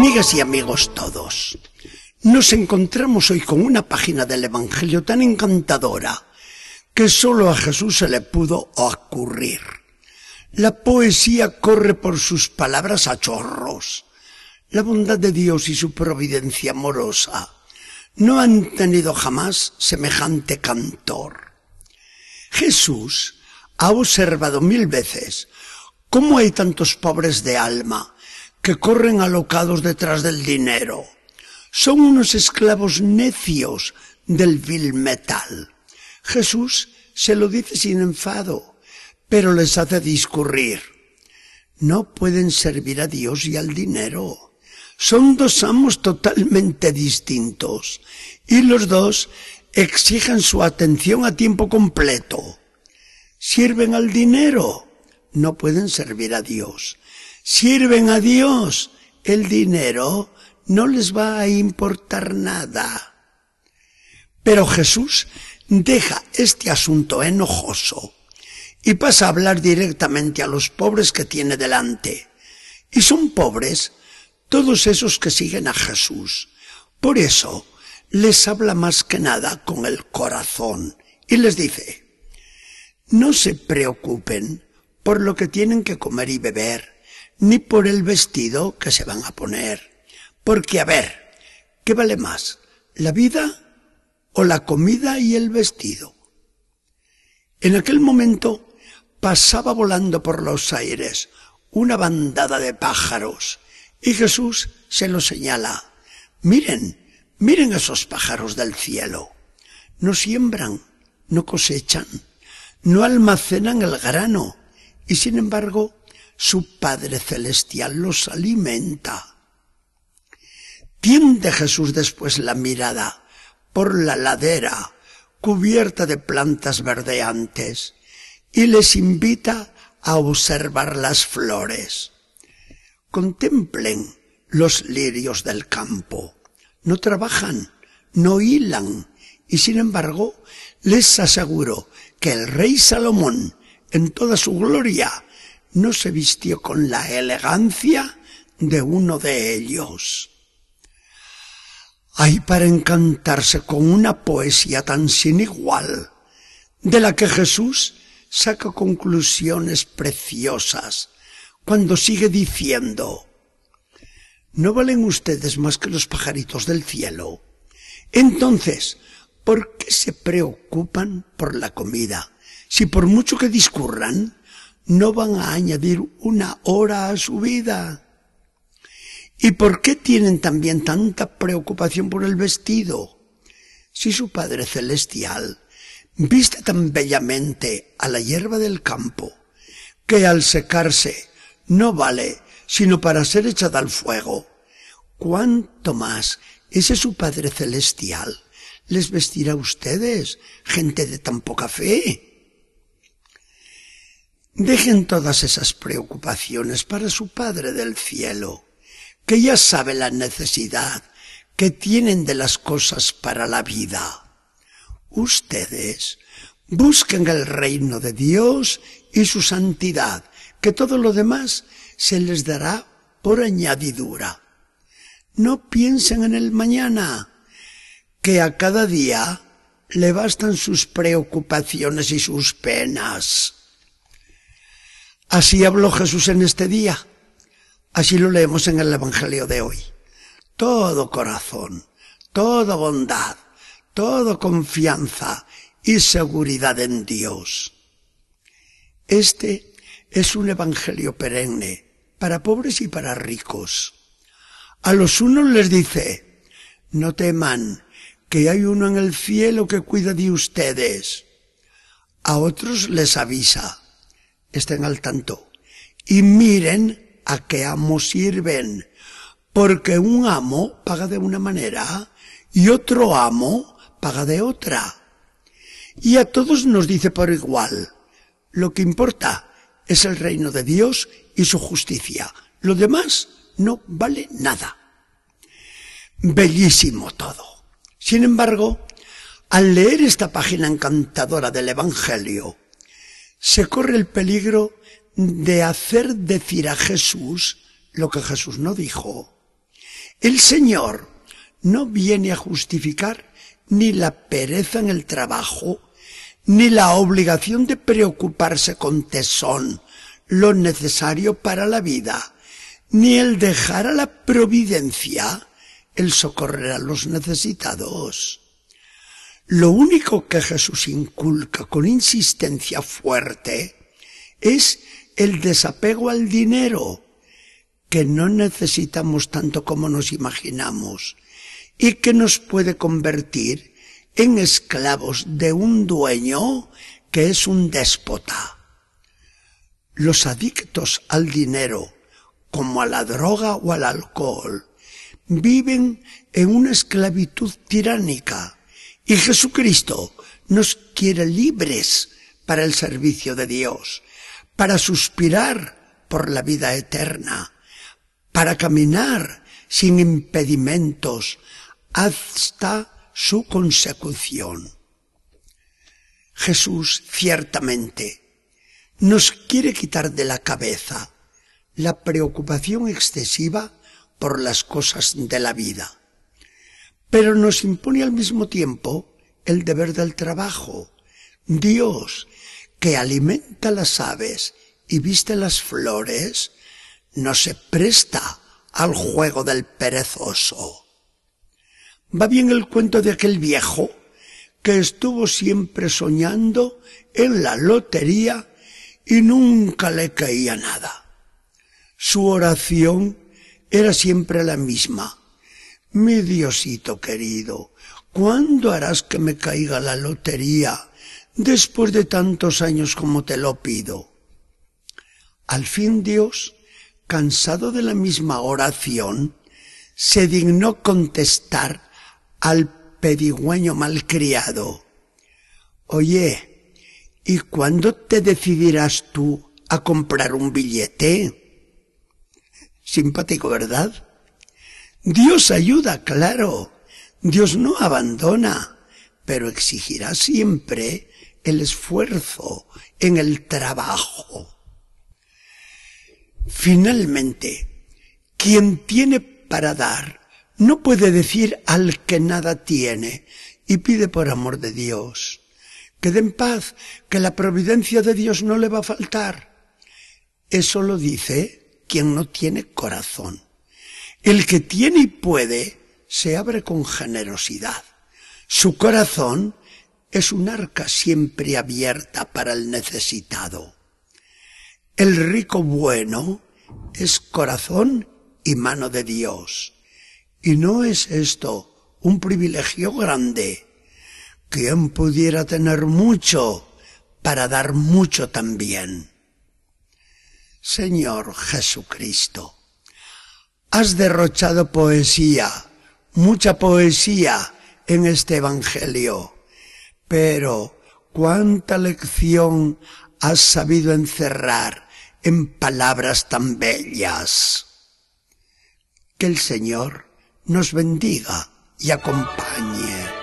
Amigas y amigos todos, nos encontramos hoy con una página del Evangelio tan encantadora que solo a Jesús se le pudo ocurrir. La poesía corre por sus palabras a chorros. La bondad de Dios y su providencia amorosa no han tenido jamás semejante cantor. Jesús ha observado mil veces cómo hay tantos pobres de alma que corren alocados detrás del dinero. Son unos esclavos necios del vil metal. Jesús se lo dice sin enfado, pero les hace discurrir. No pueden servir a Dios y al dinero. Son dos amos totalmente distintos y los dos exigen su atención a tiempo completo. Sirven al dinero, no pueden servir a Dios sirven a Dios, el dinero no les va a importar nada. Pero Jesús deja este asunto enojoso y pasa a hablar directamente a los pobres que tiene delante. Y son pobres todos esos que siguen a Jesús. Por eso les habla más que nada con el corazón y les dice, no se preocupen por lo que tienen que comer y beber ni por el vestido que se van a poner. Porque, a ver, ¿qué vale más? ¿La vida o la comida y el vestido? En aquel momento pasaba volando por los aires una bandada de pájaros y Jesús se lo señala. Miren, miren esos pájaros del cielo. No siembran, no cosechan, no almacenan el grano y sin embargo su Padre Celestial los alimenta. Tiende Jesús después la mirada por la ladera cubierta de plantas verdeantes y les invita a observar las flores. Contemplen los lirios del campo. No trabajan, no hilan, y sin embargo les aseguro que el rey Salomón, en toda su gloria, no se vistió con la elegancia de uno de ellos. Hay para encantarse con una poesía tan sin igual, de la que Jesús saca conclusiones preciosas cuando sigue diciendo, ¿no valen ustedes más que los pajaritos del cielo? Entonces, ¿por qué se preocupan por la comida? Si por mucho que discurran, no van a añadir una hora a su vida. ¿Y por qué tienen también tanta preocupación por el vestido? Si su Padre Celestial viste tan bellamente a la hierba del campo, que al secarse no vale sino para ser echada al fuego, ¿cuánto más ese su Padre Celestial les vestirá a ustedes, gente de tan poca fe? Dejen todas esas preocupaciones para su Padre del cielo, que ya sabe la necesidad que tienen de las cosas para la vida. Ustedes busquen el reino de Dios y su santidad, que todo lo demás se les dará por añadidura. No piensen en el mañana, que a cada día le bastan sus preocupaciones y sus penas. Así habló Jesús en este día. Así lo leemos en el Evangelio de hoy. Todo corazón, toda bondad, toda confianza y seguridad en Dios. Este es un Evangelio perenne para pobres y para ricos. A los unos les dice, no teman, que hay uno en el cielo que cuida de ustedes. A otros les avisa, estén al tanto y miren a qué amo sirven, porque un amo paga de una manera y otro amo paga de otra. Y a todos nos dice por igual, lo que importa es el reino de Dios y su justicia. Lo demás no vale nada. Bellísimo todo. Sin embargo, al leer esta página encantadora del Evangelio, se corre el peligro de hacer decir a Jesús lo que Jesús no dijo. El Señor no viene a justificar ni la pereza en el trabajo, ni la obligación de preocuparse con tesón lo necesario para la vida, ni el dejar a la providencia el socorrer a los necesitados. Lo único que Jesús inculca con insistencia fuerte es el desapego al dinero, que no necesitamos tanto como nos imaginamos y que nos puede convertir en esclavos de un dueño que es un déspota. Los adictos al dinero, como a la droga o al alcohol, viven en una esclavitud tiránica y Jesucristo nos quiere libres para el servicio de Dios, para suspirar por la vida eterna, para caminar sin impedimentos hasta su consecución. Jesús ciertamente nos quiere quitar de la cabeza la preocupación excesiva por las cosas de la vida pero nos impone al mismo tiempo el deber del trabajo. Dios, que alimenta las aves y viste las flores, no se presta al juego del perezoso. Va bien el cuento de aquel viejo que estuvo siempre soñando en la lotería y nunca le caía nada. Su oración era siempre la misma. Mi Diosito querido, ¿cuándo harás que me caiga la lotería después de tantos años como te lo pido? Al fin Dios, cansado de la misma oración, se dignó contestar al pedigüeño malcriado. Oye, ¿y cuándo te decidirás tú a comprar un billete? Simpático, ¿verdad? Dios ayuda, claro. Dios no abandona, pero exigirá siempre el esfuerzo en el trabajo. Finalmente, quien tiene para dar no puede decir al que nada tiene y pide por amor de Dios. Quede en paz, que la providencia de Dios no le va a faltar. Eso lo dice quien no tiene corazón. El que tiene y puede se abre con generosidad. Su corazón es un arca siempre abierta para el necesitado. El rico bueno es corazón y mano de Dios. Y no es esto un privilegio grande. ¿Quién pudiera tener mucho para dar mucho también? Señor Jesucristo, Has derrochado poesía, mucha poesía en este Evangelio, pero cuánta lección has sabido encerrar en palabras tan bellas. Que el Señor nos bendiga y acompañe.